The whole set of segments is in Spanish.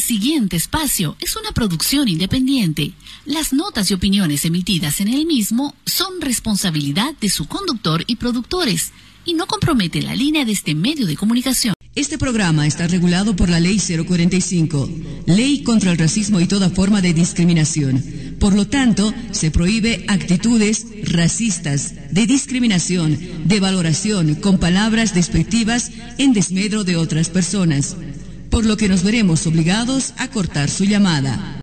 El siguiente espacio es una producción independiente. Las notas y opiniones emitidas en el mismo son responsabilidad de su conductor y productores y no compromete la línea de este medio de comunicación. Este programa está regulado por la Ley 045, Ley contra el Racismo y toda forma de discriminación. Por lo tanto, se prohíbe actitudes racistas, de discriminación, de valoración con palabras despectivas en desmedro de otras personas, por lo que nos veremos obligados a cortar su llamada.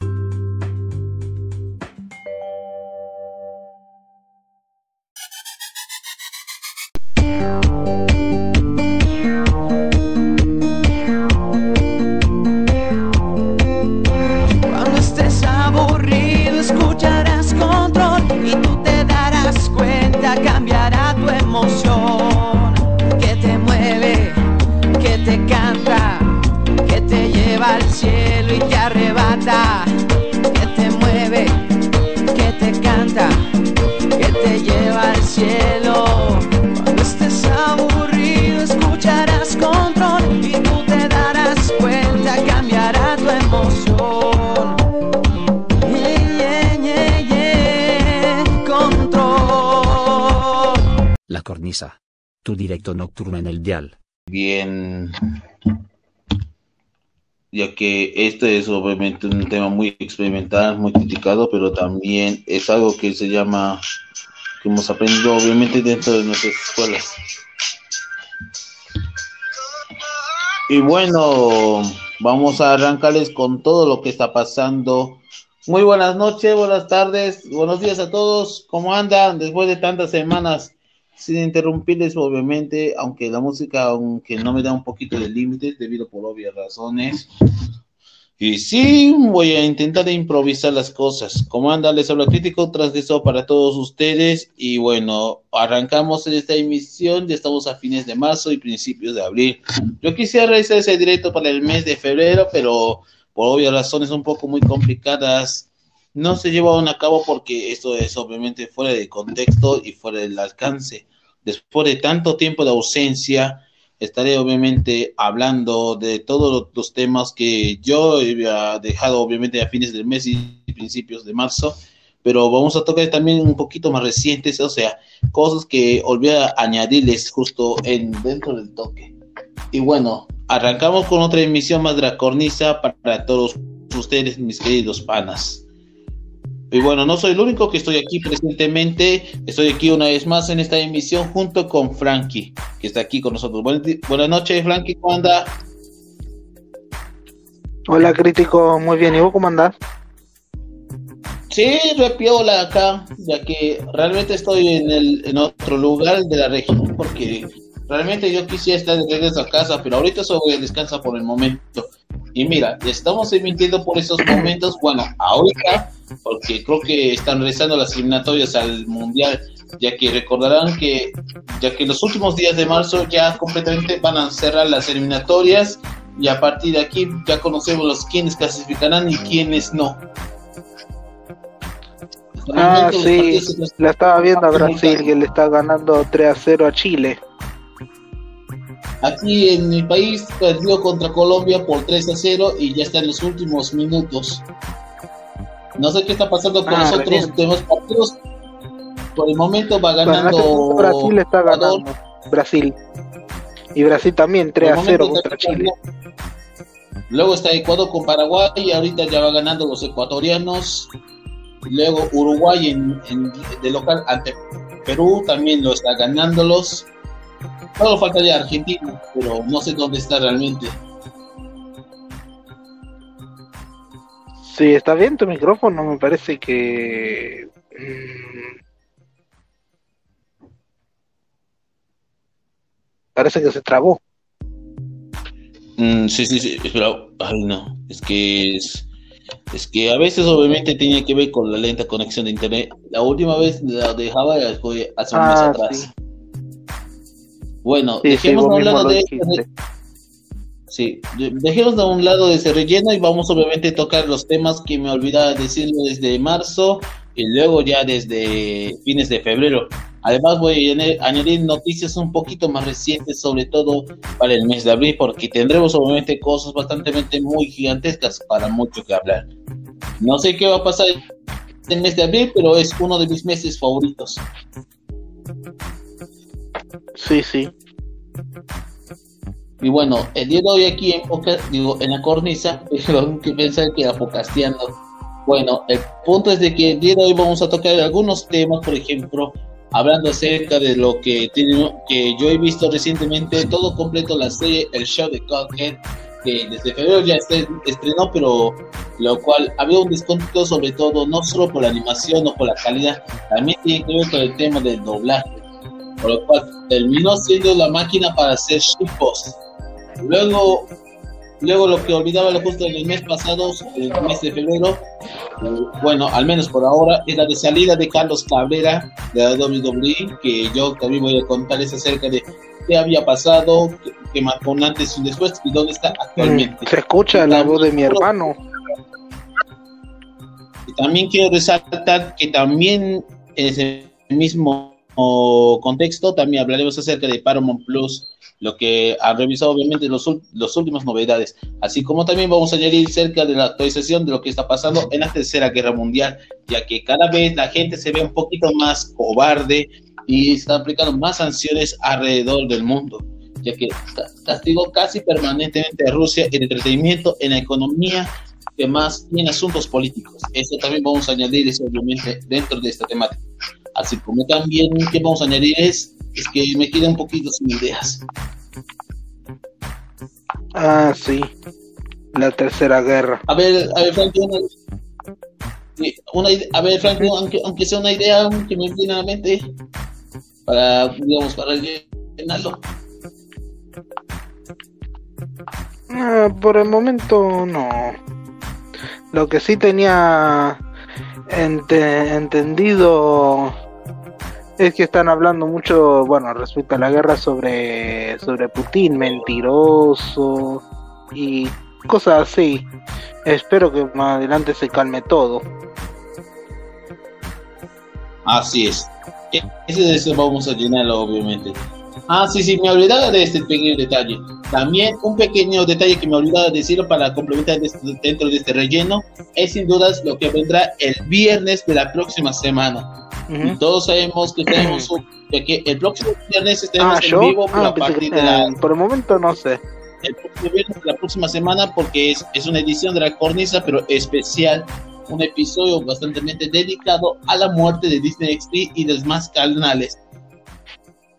Nocturno en el dial. Bien, ya que este es obviamente un tema muy experimental, muy criticado, pero también es algo que se llama, que hemos aprendido obviamente dentro de nuestras escuelas. Y bueno, vamos a arrancarles con todo lo que está pasando. Muy buenas noches, buenas tardes, buenos días a todos. ¿Cómo andan después de tantas semanas? Sin interrumpirles, obviamente, aunque la música, aunque no me da un poquito de límites, debido por obvias razones. Y sí, voy a intentar improvisar las cosas. ¿Cómo anda? Les habla crítico transgresor para todos ustedes. Y bueno, arrancamos en esta emisión. Ya estamos a fines de marzo y principios de abril. Yo quisiera realizar ese directo para el mes de febrero, pero por obvias razones un poco muy complicadas, no se llevaron a cabo porque esto es obviamente fuera de contexto y fuera del alcance. Después de tanto tiempo de ausencia, estaré obviamente hablando de todos los temas que yo había dejado obviamente a fines del mes y principios de marzo, pero vamos a tocar también un poquito más recientes, o sea, cosas que olvidé añadirles justo en dentro del toque. Y bueno, arrancamos con otra emisión más de la cornisa para todos ustedes, mis queridos panas. Y bueno, no soy el único que estoy aquí presentemente, estoy aquí una vez más en esta emisión junto con Frankie, que está aquí con nosotros. Buen buenas noches, Frankie, ¿cómo anda? Hola crítico, muy bien, ¿y vos cómo andás? Sí, repiola acá, ya que realmente estoy en, el, en otro lugar de la región, porque realmente yo quisiera estar de regreso a casa, pero ahorita solo voy a descansar por el momento. Y mira, estamos emitiendo por esos momentos, bueno, ahorita, porque creo que están regresando las eliminatorias al Mundial, ya que recordarán que, ya que los últimos días de marzo ya completamente van a cerrar las eliminatorias, y a partir de aquí ya conocemos los quiénes clasificarán y quiénes no. Ah, sí, la estaba viendo a Brasil que le está ganando 3 a 0 a Chile. Aquí en mi país perdió contra Colombia por 3 a 0 y ya está en los últimos minutos. No sé qué está pasando con Ah, los otros recién. demás partidos. Por el momento va ganando Brasil está Ecuador. ganando. Brasil. Y Brasil también 3 Por a el 0 momento contra Chile. Luego está Ecuador con Paraguay y ahorita ya va ganando los ecuatorianos. Luego Uruguay en, en- de local ante Perú también lo está ganándolos. Solo faltaría Argentina, pero no sé dónde está realmente. Sí, está bien tu micrófono, me parece que... mm, Parece que se trabó. Mm, sí, sí, sí, pero, ay no, es que es, es que a veces obviamente tiene que ver con la lenta conexión de internet. La última vez la dejaba hace un mes Ah, atrás. sí. Bueno, Sí, sí, dejemos lo de. Sí, de- dejemos a un lado de ese relleno y vamos obviamente a tocar los temas que me olvidaba decirlo desde marzo y luego ya desde fines de febrero. Además voy a añadir noticias un poquito más recientes, sobre todo para el mes de abril, porque tendremos obviamente cosas bastante muy gigantescas para mucho que hablar. No sé qué va a pasar el mes de abril, pero es uno de mis meses favoritos. Sí, sí. Y bueno, el día de hoy aquí en digo, en la cornisa, que pensar que era focasteando. Bueno, el punto es de que el día de hoy vamos a tocar algunos temas, por ejemplo, hablando acerca de lo que, que yo he visto recientemente, todo completo la serie, el show de Cockhead, que desde febrero ya estrenó, pero lo cual había un desconto sobre todo, no solo por la animación o por la calidad, también tiene que ver con el tema del doblaje, por lo cual terminó siendo la máquina para hacer shitpost. Luego, luego lo que olvidaba justo en el mes pasado, el mes de febrero, bueno, al menos por ahora, es la de salida de Carlos Cabrera de la WWE, que yo también voy a contarles acerca de qué había pasado, qué, marcó un antes y después y dónde está actualmente. Se escucha la voz de mi hermano. También quiero resaltar que también en ese mismo contexto también hablaremos acerca de Paramount Plus lo que ha revisado obviamente los, los últimos novedades, así como también vamos a añadir cerca de la actualización de lo que está pasando en la Tercera Guerra Mundial, ya que cada vez la gente se ve un poquito más cobarde y está aplicando más sanciones alrededor del mundo, ya que castigó casi permanentemente a Rusia en entretenimiento, en la economía, demás y en asuntos políticos. Eso también vamos a añadir, obviamente, dentro de esta temática. Así como también que vamos a añadir es es que me queda un poquito sin ideas. Ah, sí. La tercera guerra. A ver, a ver, Frankie, una, a ver, Frankie, aunque, aunque sea una idea que me viene a la mente, para, digamos, para llenarlo. Ah, por el momento no. Lo que sí tenía entendido es que están hablando mucho, bueno, respecto a la guerra sobre, sobre Putin, mentiroso y cosas así. Espero que más adelante se calme todo. Así es. E-, ese de eso vamos a llenarlo, obviamente. Ah, sí, sí, me olvidaba de este pequeño detalle. También un pequeño detalle que me olvidaba de decirlo para complementar este, dentro de este relleno es sin dudas lo que vendrá el viernes de la próxima semana todos sabemos que tenemos que el próximo viernes estaremos ah, en vivo por, ah, de la, por el momento no sé. El próximo viernes de la próxima semana porque es, es una edición de la cornisa pero especial un episodio bastante dedicado a la muerte de Disney XD y los más canales.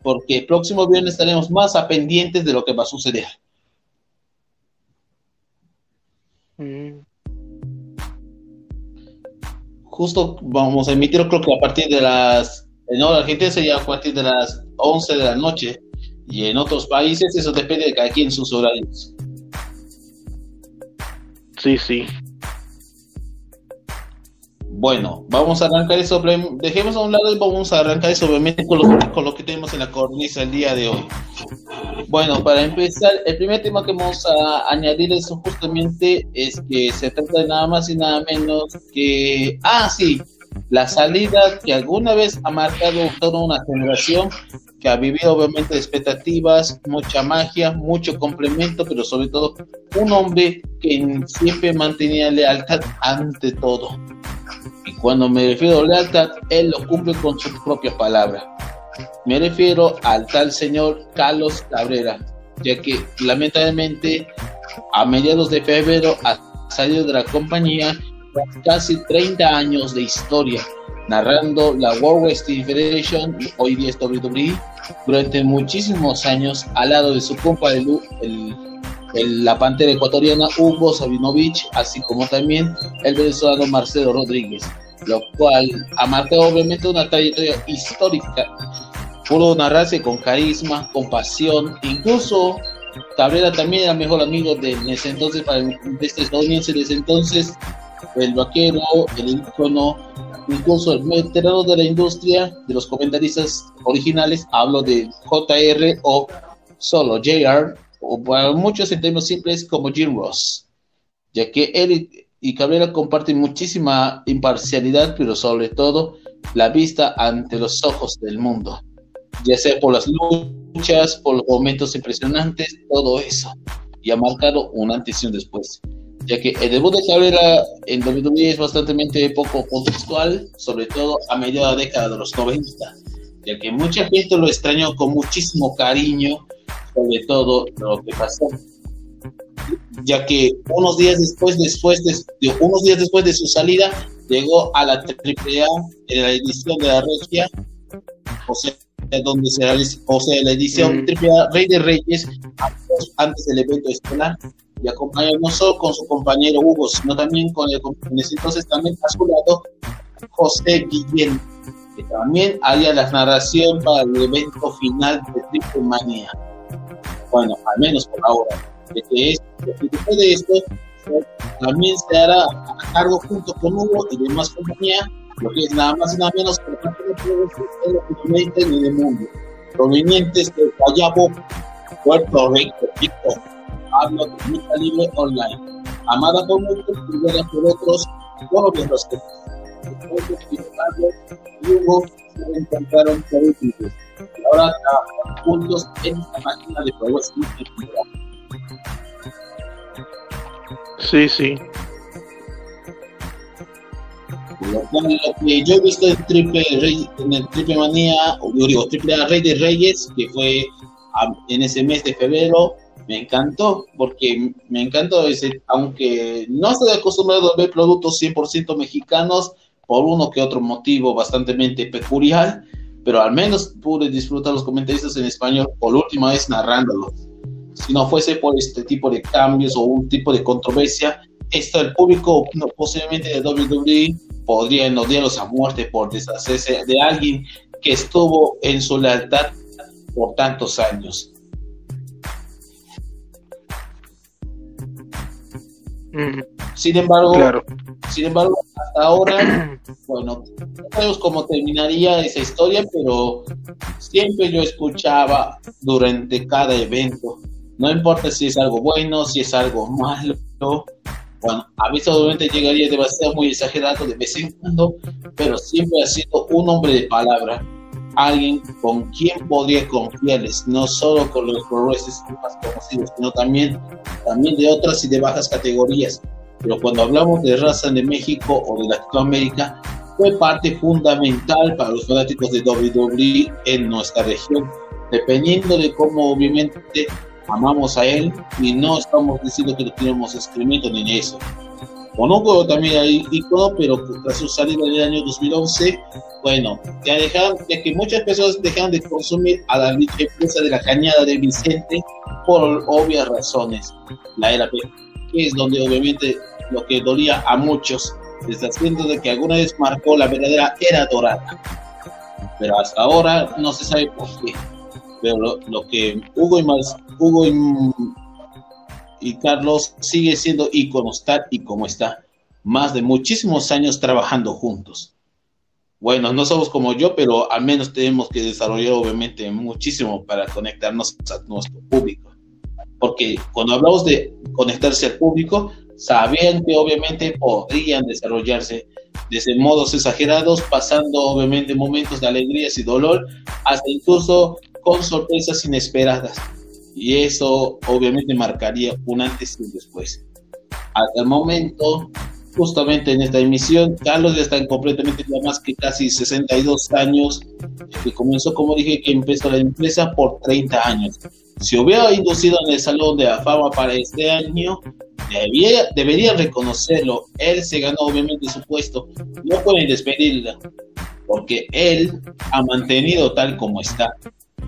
Porque el próximo viernes estaremos más a pendientes de lo que va a suceder. Justo vamos a emitir, creo que a partir de las, no, la Argentina sería a partir de las 11 de la noche, y en otros países eso depende de cada quien sus horarios. Sí, sí. Bueno, vamos a arrancar eso, dejemos a un lado y vamos a arrancar eso obviamente con lo, con lo que tenemos en la cornisa el día de hoy. Bueno, para empezar, el primer tema que vamos a añadir eso justamente es que se trata de nada más y nada menos que, ah, sí, la salida que alguna vez ha marcado toda una generación que ha vivido obviamente expectativas, mucha magia, mucho complemento, pero sobre todo un hombre que siempre mantenía lealtad ante todo. Y cuando me refiero a lealtad, él lo cumple con su propia palabra. Me refiero al tal señor Carlos Cabrera, ya que lamentablemente a mediados de febrero ha salido de la compañía casi 30 años de historia, narrando la World Wrestling Federation, hoy día es WWE, durante muchísimos años al lado de su compa de el, la pantera ecuatoriana Hugo Sabinovich, así como también el venezolano Marcelo Rodríguez, lo cual ha marcado obviamente una trayectoria histórica. Pudo narrarse con carisma, con pasión, incluso Cabrera también era mejor amigo de, ese entonces, para de este estadounidense de ese entonces, el vaquero, el icono, incluso el veterano de la industria, de los comentaristas originales, hablo de JR o solo JR, o para muchos en términos simples como Jim Ross, ya que él y Cabrera comparten muchísima imparcialidad, pero sobre todo la vista ante los ojos del mundo, ya sea por las luchas, por los momentos impresionantes, todo eso, y ha marcado un antes y un después, ya que el debut de carrera en WWE es bastante poco contextual, sobre todo a medio de la década de los 90, ya que mucha gente lo extrañó con muchísimo cariño, sobre todo lo que pasó ya que unos días después, después de, unos días después de su salida, llegó a la AAA en la edición de la Regia, o sea, donde se realizó, o sea, la edición mm. AAA Rey de Reyes, antes del evento estelar, y acompañó no solo con su compañero Hugo, sino también con el en ese entonces también a su lado José Guillén, que también haría la narración para el evento final de Triple Manía. Bueno, al menos por ahora de que es, de esto también se hará a cargo junto con Hugo y demás compañía, lo que es nada más y nada menos que el en el mundo, provenientes de Guayabo, Puerto Rico, Rico, hablo de Lucha Libre Online, amada por muchos, querida por otros, todos los que Hugo se encontraron por último. Y ahora trabajan juntos en esta máquina de juegos internacional. Sí, sí. Lo, que yo he visto en Triple Rey, en el Triple Manía, o digo, Triple Rey de Reyes, que fue en ese mes de febrero, me encantó, porque me encantó ese, aunque no estoy acostumbrado a ver productos 100% mexicanos, por uno que otro motivo bastante peculiar, pero al menos pude disfrutar los comentaristas en español por última vez narrándolos si no fuese por este tipo de cambios o un tipo de controversia, esto el público posiblemente de WWE podría odiarlos a muerte por deshacerse de alguien que estuvo en su lealtad por tantos años. Sin embargo, sin embargo, hasta ahora, bueno, no sabemos cómo terminaría esa historia, pero siempre yo escuchaba durante cada evento. No importa si es algo bueno, si es algo malo. Bueno, a veces obviamente llegaría demasiado muy exagerado de vez en cuando, pero siempre ha sido un hombre de palabra, alguien con quien podría confiarles, no solo con los progresos más conocidos, sino también, también de otras y de bajas categorías. Pero cuando hablamos de raza de México o de Latinoamérica, fue parte fundamental para los fanáticos de WWE en nuestra región, dependiendo de cómo obviamente amamos a Él y no estamos diciendo que lo tenemos excremento ni eso. Hugo también hay icono, pero tras su salida en el año 2011, bueno, ya dejaron, ya que muchas personas dejaron de consumir a la dicha empresa de la cañada de Vicente por obvias razones. La era que es donde obviamente lo que dolía a muchos, deshaciendo de que alguna vez marcó la verdadera era dorada. Pero hasta ahora no se sabe por qué pero lo, que Hugo y, más, Hugo y, Carlos sigue siendo íconos tal y como está, más de muchísimos años trabajando juntos. Bueno, no somos como yo, pero al menos tenemos que desarrollar obviamente muchísimo para conectarnos a nuestro público. Porque cuando hablamos de conectarse al público, sabían que obviamente podrían desarrollarse desde modos exagerados, pasando obviamente momentos de alegrías y dolor, hasta incluso con sorpresas inesperadas. Y eso obviamente marcaría un antes y un después. Hasta el momento, justamente en esta emisión, Carlos ya está completamente ya más que casi 62 años, que comenzó, como dije, que empezó la empresa por 30 años. Si hubiera inducido en el Salón de la Fama para este año, debería, debería reconocerlo. Él se ganó obviamente su puesto. No pueden despedirlo, porque él ha mantenido tal como está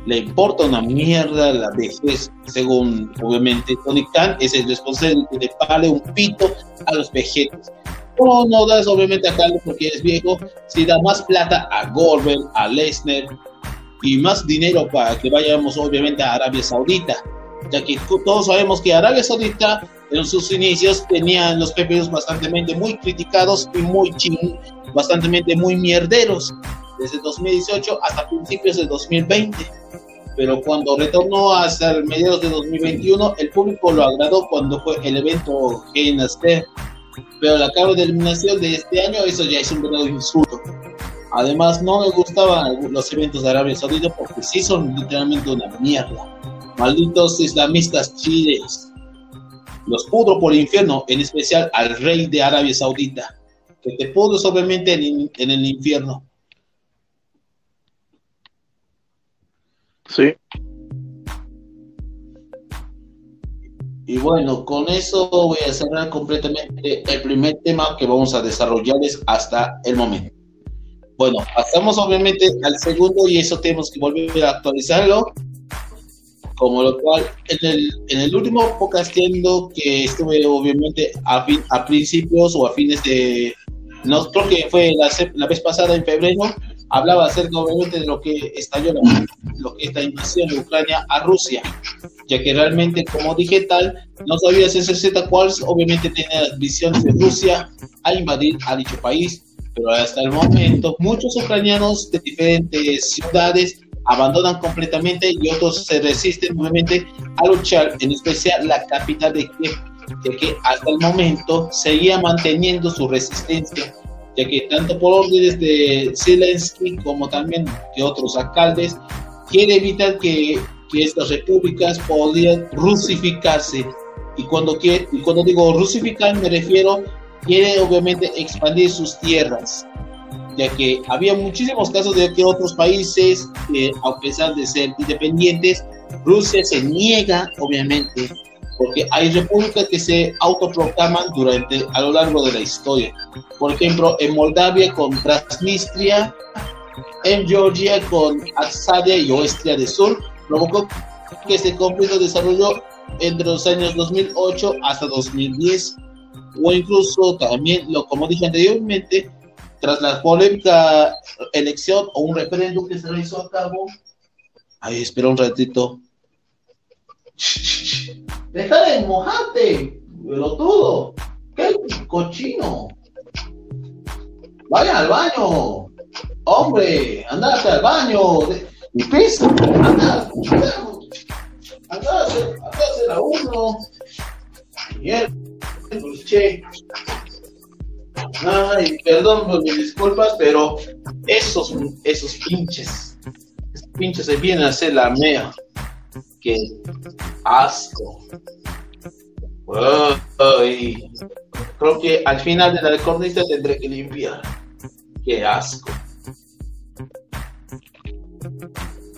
le importa una mierda la vejez, según obviamente Tony Khan es el responsable que le un pito a los vejetes. No, no das obviamente a Carlos porque es viejo, si da más plata a Goldberg, a Lesnar y más dinero para que vayamos obviamente a Arabia Saudita, ya que todos sabemos que Arabia Saudita en sus inicios tenía los PPUs bastante muy criticados y muy ching, bastante muy mierderos desde 2018 hasta principios de 2020. Pero cuando retornó hasta mediados de 2021, el público lo agradó cuando fue el evento GNST. Pero la cabo de eliminación de este año, eso ya es un verdadero insulto. Además, no me gustaban los eventos de Arabia Saudita porque sí son literalmente una mierda. Malditos islamistas chiles. Los pudro por el infierno, en especial al rey de Arabia Saudita, que te pudres obviamente en, en el infierno. Sí. Y bueno, con eso voy a cerrar completamente el primer tema que vamos a desarrollarles hasta el momento. Bueno, pasamos obviamente al segundo y eso tenemos que volver a actualizarlo. Como lo cual, en el, en el último podcast que estuve obviamente a, fin, a principios o a fines de, no creo que fue la, la vez pasada en febrero, hablaba acerca obviamente de lo que estalló lo que esta invasión de Ucrania a Rusia, ya que realmente como dije tal, no sabía CCZ cuál obviamente tenía visiones de Rusia a invadir a dicho país, pero hasta el momento muchos ucranianos de diferentes ciudades abandonan completamente y otros se resisten nuevamente a luchar, en especial la capital de Kiev, ya que hasta el momento seguía manteniendo su resistencia ya que tanto por órdenes de Zelensky como también de otros alcaldes, quiere evitar que, que estas repúblicas podrían rusificarse. Y cuando, quiere, y cuando digo rusificar me refiero, quiere obviamente expandir sus tierras, ya que había muchísimos casos de que otros países, eh, a pesar de ser independientes, Rusia se niega obviamente porque hay repúblicas que se autoproclaman durante a lo largo de la historia. Por ejemplo, en Moldavia con Transnistria, en Georgia con Absadia y Oestria del Sur, provocó que este conflicto desarrolló entre los años 2008 hasta 2010, o incluso también, como dije anteriormente, tras la polémica elección o un referéndum que se realizó a cabo. Ahí, espera un ratito. Deja de mojarte, todo. ¡Qué cochino! Vaya al baño. Hombre, andate al baño. Mi piso. Anda, anda, anda, a hacer a uno. Che. Ay, perdón por mis disculpas, pero esos, esos pinches, esos pinches se vienen a hacer la mea. Qué asco. Creo que al final de la cornisa tendré que limpiar. Qué asco.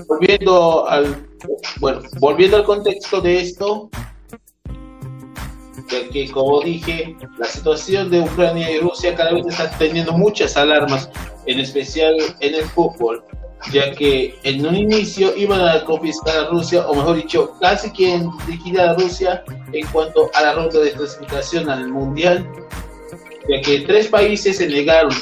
Volviendo al, bueno, volviendo al contexto de esto, ya que como dije, la situación de Ucrania y Rusia cada vez está teniendo muchas alarmas, en especial en el fútbol ya que en un inicio iban a confiscar a Rusia, o mejor dicho, casi quien liquidar a Rusia en cuanto a la ronda de clasificación al Mundial, ya que tres países se negaron.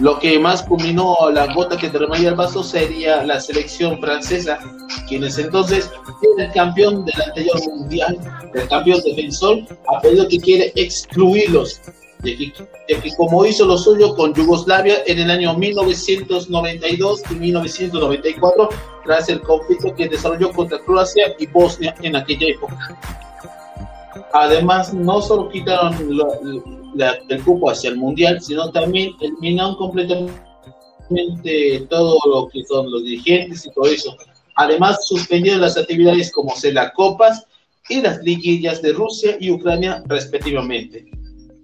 Lo que más culminó la gota que derramaría el vaso sería la selección francesa, quienes entonces el campeón del anterior mundial, el campeón defensor, ha pedido que quiere excluirlos de que, como hizo lo suyo con Yugoslavia en el año 1992 y 1994, tras el conflicto que desarrolló contra Croacia y Bosnia en aquella época. Además, no solo quitaron el cupo hacia el Mundial, sino también eliminaron completamente todo lo que son los dirigentes y todo eso. Además, suspendieron las actividades como la Copas y las liguillas de Rusia y Ucrania respectivamente.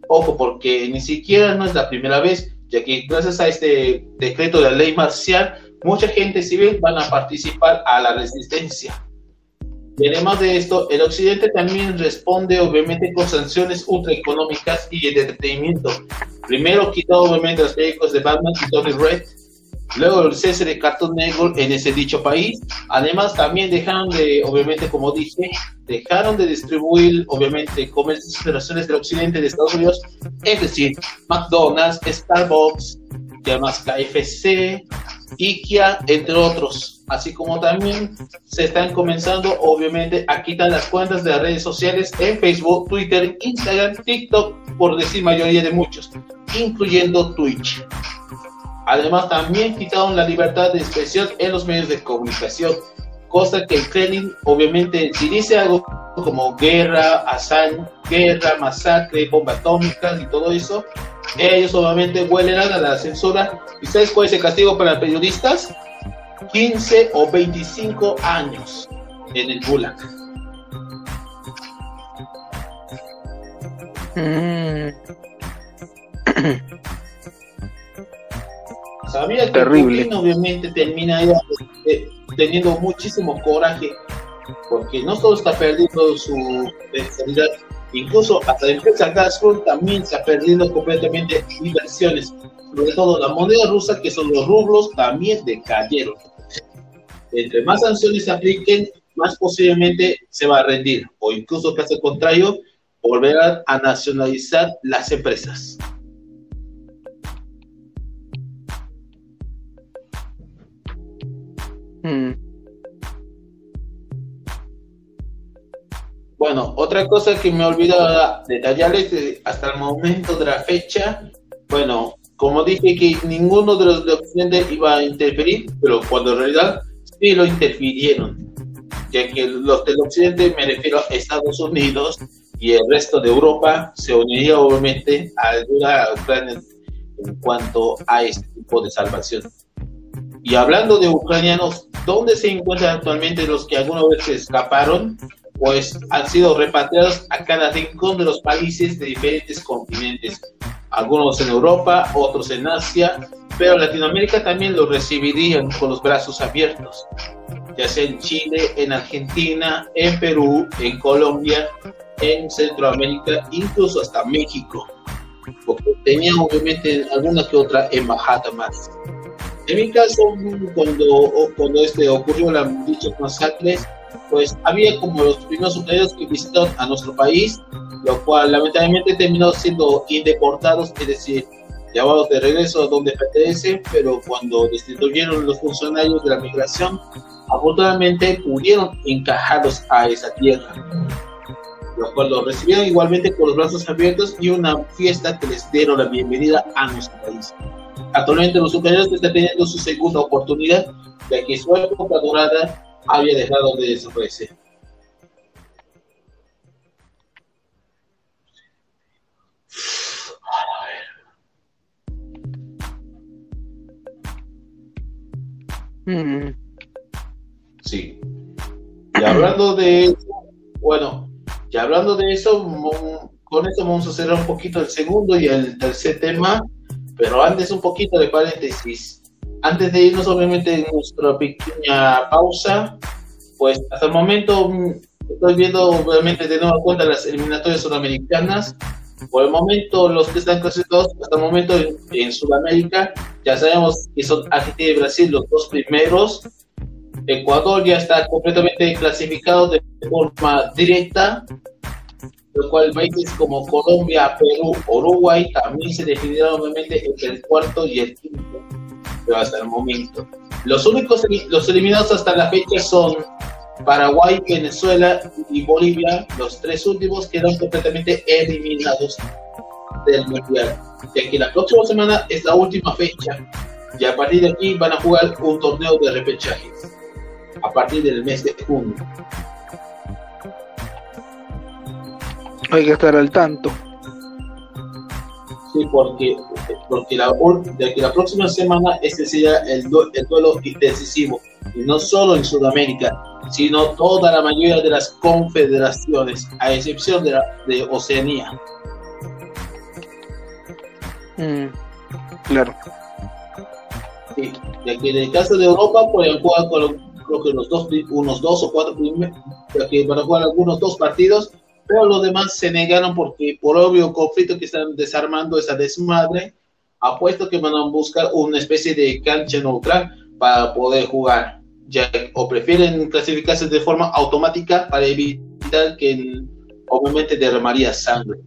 Ojo, porque ni siquiera no es la primera vez, ya que gracias a este decreto de la ley marcial, mucha gente civil van a participar a la resistencia. Y además de esto, el occidente también responde obviamente con sanciones ultraeconómicas y de entretenimiento. Primero quitó obviamente los películas de Batman y Tony Red, luego el cese de Cartoon Network en ese dicho país. Además, también dejaron de, obviamente, como dije, dejaron de distribuir, obviamente, comercios y operaciones del occidente de Estados Unidos, es decir, McDonald's, Starbucks, además KFC, IKEA, entre otros. Así como también se están comenzando, obviamente, a quitar las cuentas de las redes sociales en Facebook, Twitter, Instagram, TikTok, por decir mayoría de muchos, incluyendo Twitch. Además, también quitaron la libertad de expresión en los medios de comunicación, cosa que el Kremlin, obviamente, si dice algo como guerra, hazaña, guerra, masacre, bomba atómica y todo eso, ellos obviamente huelen a la censura. ¿Y sabes cuál es el castigo para periodistas? 15 o 25 años en el Gulag. Mm. Sabía que Terrible. Putin obviamente termina ya, eh, teniendo muchísimo coraje porque no solo está perdiendo su estabilidad, incluso hasta la empresa Gazprom también se ha perdido completamente inversiones, sobre todo la moneda rusa que son los rublos también decayeron. Entre más sanciones se apliquen, más posiblemente se va a rendir o incluso caso contrario, volverán a nacionalizar las empresas. Mm. Bueno, otra cosa que me olvidó detallarles hasta el momento de la fecha, bueno, como dije que ninguno de los de Occidente iba a interferir, pero cuando en realidad sí lo interfirieron, ya que los del Occidente, me refiero a Estados Unidos y el resto de Europa, se uniría obviamente a ayudar en cuanto a este tipo de salvación. Y hablando de ucranianos, ¿dónde se encuentran actualmente los que alguna vez se escaparon? Pues han sido repatriados a cada rincón de los países de diferentes continentes. Algunos en Europa, otros en Asia, pero Latinoamérica también los recibirían con los brazos abiertos, ya sea en Chile, en Argentina, en Perú, en Colombia, en Centroamérica, incluso hasta México, porque tenía obviamente alguna que otra embajada más. En mi caso, cuando, cuando este, ocurrió la dichas masacres, pues había como los primeros ucranianos que visitaron a nuestro país, lo cual lamentablemente terminó siendo indeportados, es decir, llevados de regreso a donde pertenecen, pero cuando destituyeron los funcionarios de la migración, afortunadamente pudieron encajarlos a esa tierra, lo cual los recibieron igualmente con los brazos abiertos y una fiesta que les dieron la bienvenida a nuestro país. Actualmente los ucranianos están teniendo su segunda oportunidad, ya que su época dorada había dejado de desaparecer. Mm. Sí. Y hablando de eso, bueno, y hablando de eso, con eso vamos a cerrar un poquito el segundo y el tercer tema, pero antes un poquito de paréntesis. Antes de irnos, obviamente, en nuestra pequeña pausa, pues hasta el momento mm, estoy viendo, obviamente, de nueva cuenta las eliminatorias sudamericanas. Por el momento, los que están clasificados hasta el momento en, en Sudamérica, ya sabemos que son Argentina y Brasil los dos primeros. Ecuador ya está completamente clasificado de forma directa, lo cual países como Colombia, Perú, Uruguay también se definirán obviamente entre el cuarto y el quinto, pero hasta el momento. Los únicos los eliminados hasta la fecha son Paraguay, Venezuela y Bolivia. Los tres últimos quedan completamente eliminados del mundial, ya que la próxima semana es la última fecha y a partir de aquí van a jugar un torneo de repechaje a partir del mes de junio. Hay que estar al tanto. Sí, porque, porque la, de que la próxima semana este sería el, du- el duelo decisivo, y no solo en Sudamérica, sino toda la mayoría de las confederaciones, a excepción de, la, de Oceanía. Mm. Claro. Sí, ya que en el caso de Europa pueden jugar con creo que los dos, unos dos o cuatro primeros, que van a jugar algunos dos partidos, pero los demás se negaron porque por obvio conflicto que están desarmando esa desmadre, apuesto que van a buscar una especie de cancha neutral para poder jugar, o prefieren clasificarse de forma automática para evitar que obviamente derramaría sangre.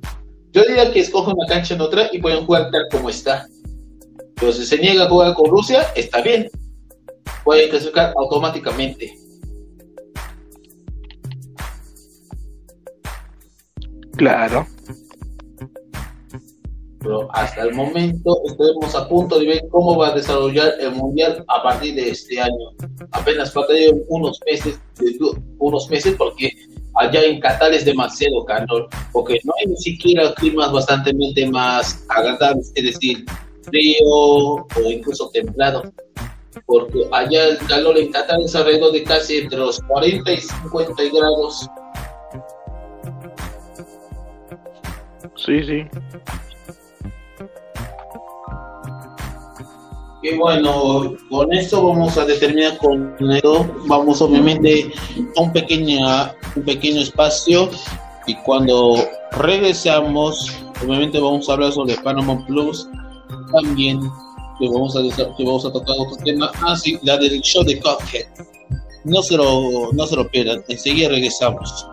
Yo diría que escojan una cancha neutral y pueden jugar tal como está. Pero si se niega a jugar con Rusia, está bien. Pueden clasificar automáticamente. Claro. Pero hasta el momento estaremos a punto de ver cómo va a desarrollar el mundial a partir de este año. Apenas faltarían unos meses, unos meses porque allá en Qatar es demasiado calor, porque no hay ni siquiera climas bastante más agradables, es decir, frío o incluso templado, porque allá el calor en Qatar es alrededor de casi entre los 40 y 50 grados. Sí, sí. Y bueno, con esto vamos a determinar con esto, vamos obviamente a un pequeño, un pequeño espacio y cuando regresamos, obviamente vamos a hablar sobre Panama Plus, también que vamos a, que vamos a tocar otro tema, ah sí, la del show de Cuphead. No se lo, no se lo pierdan, enseguida regresamos.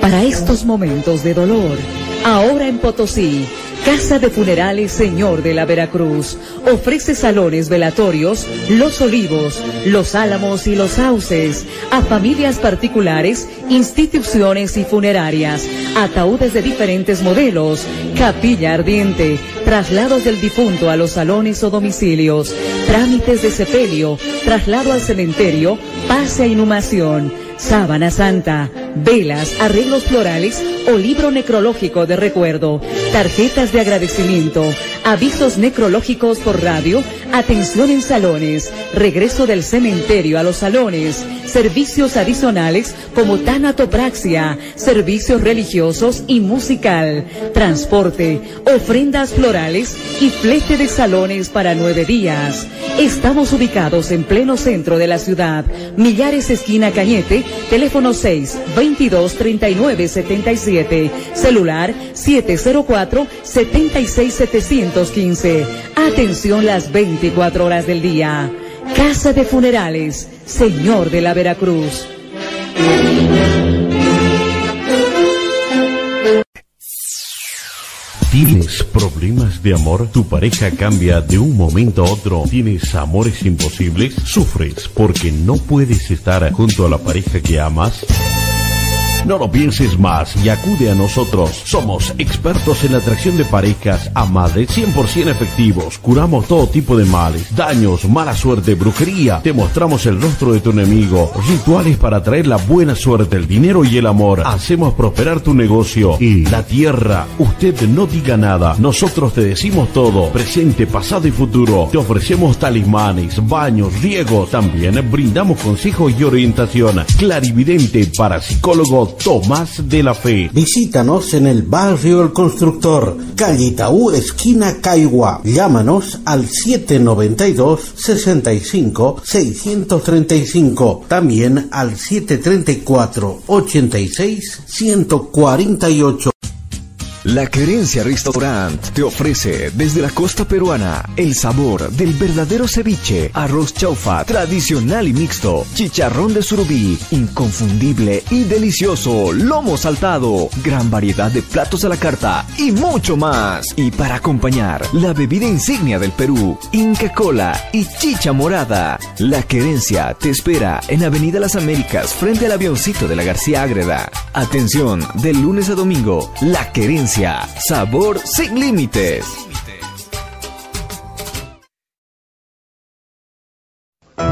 Para estos momentos de dolor, ahora en Potosí, Casa de Funerales Señor de la Veracruz. Ofrece salones velatorios Los Olivos, Los Álamos y Los Sauces a familias particulares, instituciones y funerarias, ataúdes de diferentes modelos, capilla ardiente, traslados del difunto a los salones o domicilios, trámites de sepelio, traslado al cementerio, pase a inhumación sábana santa, velas, arreglos florales o libro necrológico de recuerdo, tarjetas de agradecimiento, avisos necrológicos por radio, atención en salones, regreso del cementerio a los salones, servicios adicionales como tanatopraxia, servicios religiosos y musical, transporte, ofrendas florales y flete de salones para nueve días. Estamos ubicados en pleno centro de la ciudad, Millares esquina Cañete, teléfono 6 22 39 77, celular 704 76 715. Atención las 24 horas del día. Casa de Funerales, Señor de la Veracruz. ¿Tienes problemas de amor? ¿Tu pareja cambia de un momento a otro? ¿Tienes amores imposibles? ¿Sufres porque no puedes estar junto a la pareja que amas? No lo pienses más y acude a nosotros. Somos expertos en la atracción de parejas a más de 100% efectivos. Curamos todo tipo de males, daños, mala suerte, brujería. Te mostramos el rostro de tu enemigo. Rituales para traer la buena suerte, el dinero y el amor. Hacemos prosperar tu negocio y la tierra. Usted no diga nada. Nosotros te decimos todo. Presente, pasado y futuro. Te ofrecemos talismanes, baños, riegos. También brindamos consejos y orientación. Clarividente para psicólogos Tomás de la Fe. Visítanos en el barrio El Constructor, calle Itaú, esquina Caigua. Llámanos al 792 65 635. También al 734 86 148. La Querencia Restaurant te ofrece desde la costa peruana el sabor del verdadero ceviche, arroz chaufa tradicional y mixto, chicharrón de surubí, inconfundible y delicioso, lomo saltado, gran variedad de platos a la carta y mucho más. Y para acompañar, la bebida insignia del Perú, Inca Cola y chicha morada. La Querencia te espera en Avenida Las Américas frente al avioncito de la García Ágreda. Atención, de lunes a domingo, La Querencia sabor sin límites.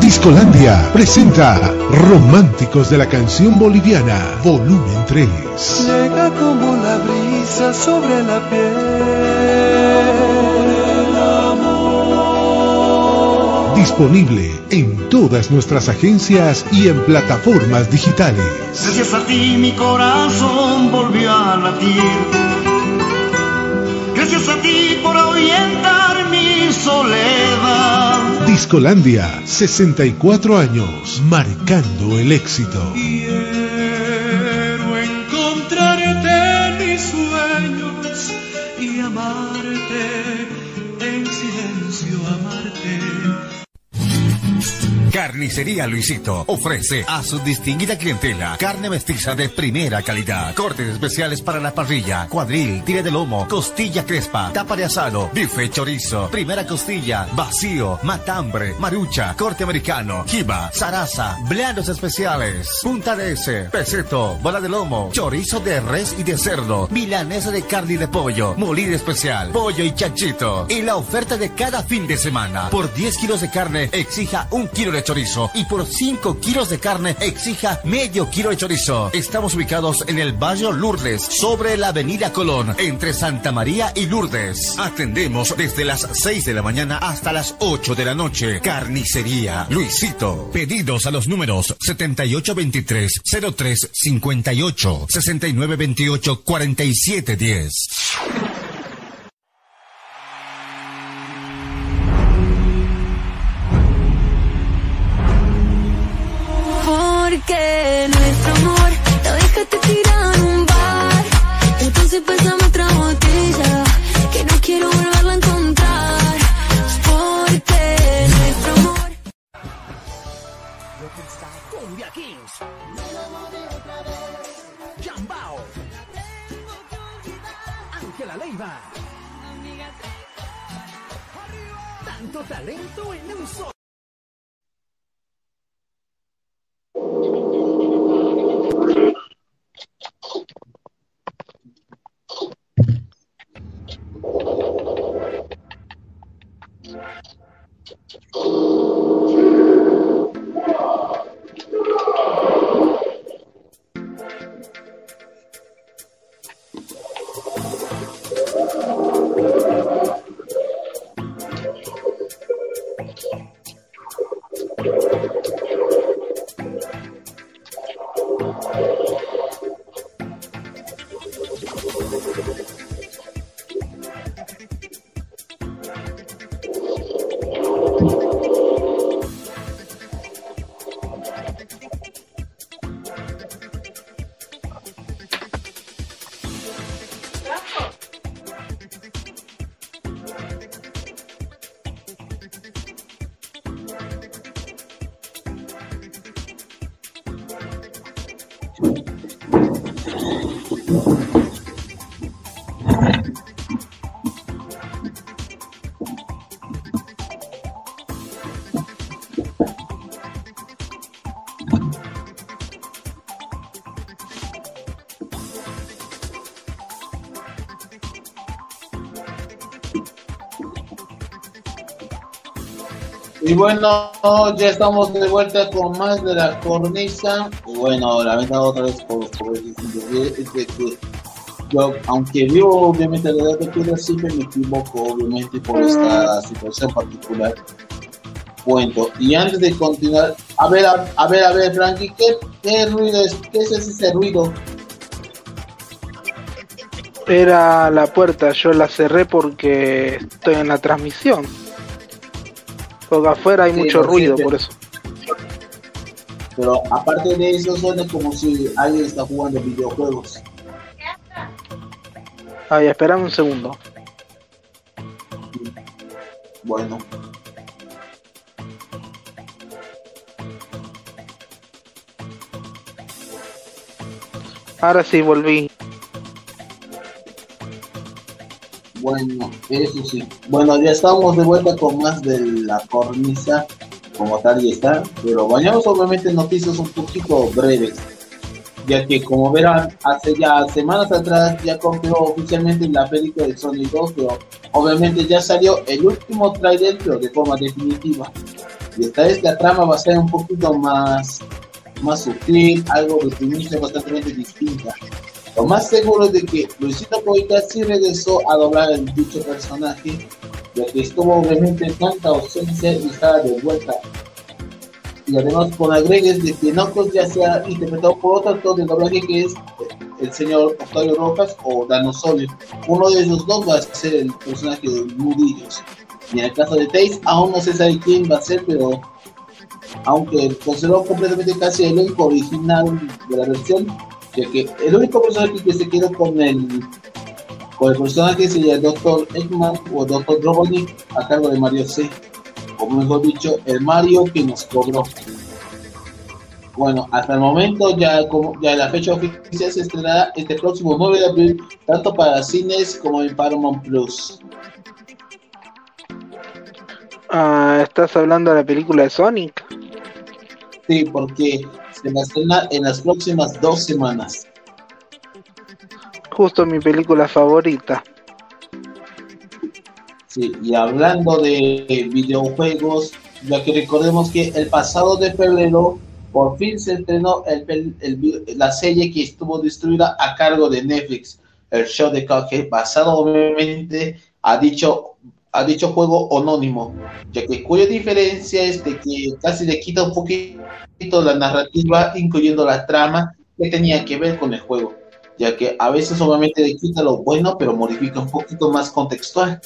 Discolandia presenta Románticos de la canción boliviana, volumen 3. Llega como la brisa sobre la piel. Disponible en todas nuestras agencias y en plataformas digitales. Gracias a ti mi corazón volvió a latir Gracias a ti por ahuyentar mi soledad. Discolandia, 64 años, marcando el éxito. Carnicería Luisito ofrece a su distinguida clientela carne mestiza de primera calidad, cortes especiales para la parrilla, cuadril, tira de lomo, costilla crespa, tapa de asado, bife chorizo, primera costilla, vacío, matambre, marucha, corte americano, jiba, zaraza, blandos especiales, punta de ese, peseto, bola de lomo, chorizo de res y de cerdo, milanesa de carne y de pollo, molida especial, pollo y chanchito. Y la oferta de cada fin de semana. Por 10 kilos de carne, exija un kilo de chorizo. Y por 5 kilos de carne, exija medio kilo de chorizo. Estamos ubicados en el barrio Lourdes, sobre la avenida Colón, entre Santa María y Lourdes. Atendemos desde las 6 de la mañana hasta las 8 de la noche. Carnicería Luisito. Pedidos a los números 7823 0358 6928 4710. Porque nuestro amor lo dejaste tirado en un bar. Entonces pasamos otra botella que no quiero volverla a encontrar. Porque nuestro amor. Cumbia Kings. Jambao. Ángela Leiva. Tanto talento en un solo. Bueno, ya estamos de vuelta con más de la cornisa. Bueno, lamento otra vez por, por el yo, aunque vivo obviamente la edad de piedra, siempre me equivoco, obviamente, por esta situación particular. Cuento. Y antes de continuar, a ver, a, a ver, a ver, Frankie, ¿qué, qué ruido es? ¿Qué es ese ruido? Era la puerta, yo la cerré porque estoy en la transmisión. Porque afuera hay Sí, mucho ruido, por eso. Pero aparte de eso, suena como si alguien está jugando videojuegos. Ay, esperame un segundo. Bueno. Ahora sí volví. Bueno, eso sí. Bueno, ya estamos de vuelta con más de la cornisa, como tal y está, pero bañamos obviamente en noticias un poquito breves, ya que como verán, hace ya semanas atrás ya confirmó oficialmente la película de Sonic 2, pero obviamente ya salió el último trailer, pero de forma definitiva. Y esta vez la trama va a ser un poquito más, más sutil, algo de bastante distinta. Lo más seguro es de que Luisito Coica sí regresó a doblar el dicho personaje, ya que estuvo obviamente en tanta ausencia y estaba de vuelta. Y además con agregues de que Knuckles ya sea interpretado por otro actor de doblaje que es el señor Octavio Rojas o Dano Solio. Uno de esos dos va a ser el personaje de Nudillos. Y en el caso de Taze, aún no se sabe quién va a ser, pero aunque conservó completamente casi el elenco original de la versión, que el único personaje que se quedó con el con el personaje sería el Dr. Eggman o Dr. Robotnik a cargo de Mario C. o mejor dicho, el Mario que nos cobró. Bueno, hasta el momento ya como ya la fecha oficial se estrenará este próximo 9 de abril, tanto para cines como en Paramount Plus. Ah, ¿Estás hablando de la película de Sonic? Sí, porque se va a estrenar en las próximas dos semanas. Justo mi película favorita. Sí, y hablando de videojuegos, ya que recordemos que el pasado de febrero por fin se estrenó el, el- la serie que estuvo distribuida a cargo de Netflix, el show de Cuphead, basado obviamente a dicho, a dicho juego anónimo, ya que cuya diferencia es de que casi le quita un poquito la narrativa, incluyendo la trama que tenía que ver con el juego, ya que a veces obviamente le quita lo bueno, pero modifica un poquito más contextual.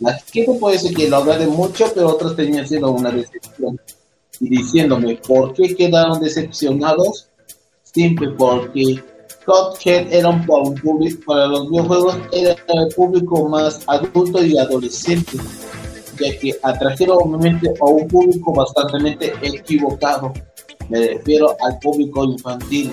La gente puede ser que lo agrade mucho, pero otros tenían sido una decepción. Y diciéndome, ¿por qué quedaron decepcionados? Simple porque Cuphead era un, para, público, para los videojuegos, era el público más adulto y adolescente, ya que atrajeron obviamente a un público bastante equivocado. Me refiero al público infantil,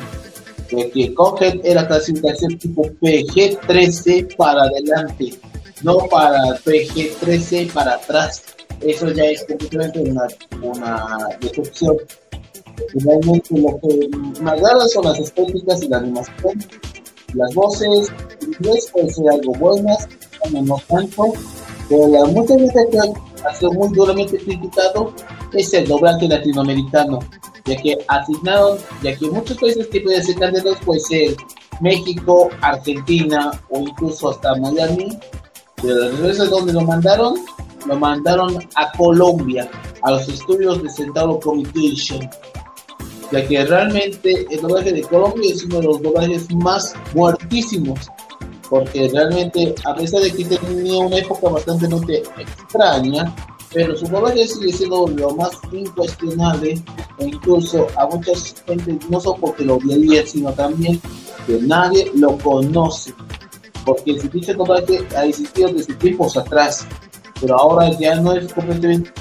ya que Cuphead era clasificación tipo PG-13 para adelante, no para PG-13 para atrás. Eso ya es completamente una, una decepción. Finalmente, lo que me agrada son las estéticas y la animación. Las voces, inglés puede ser algo buenas, como no tanto, pero la mucha gente que ha sido muy duramente criticado es el doblaje latinoamericano, ya que asignaron, ya que muchos países que pueden ser candidatos puede ser México, Argentina o incluso hasta Miami, pero las veces donde lo mandaron, lo mandaron a Colombia, a los estudios de Centauro Communication, ya que realmente el doblaje de Colombia es uno de los doblajes más muertísimos, porque realmente, a pesar de que tenía una época bastante extraña, pero su doblaje sigue siendo lo más incuestionable, e incluso a mucha gente, no solo porque lo odiaría, sino también que nadie lo conoce, porque si dicho doblaje ha existido desde tiempos atrás, pero ahora ya no es completamente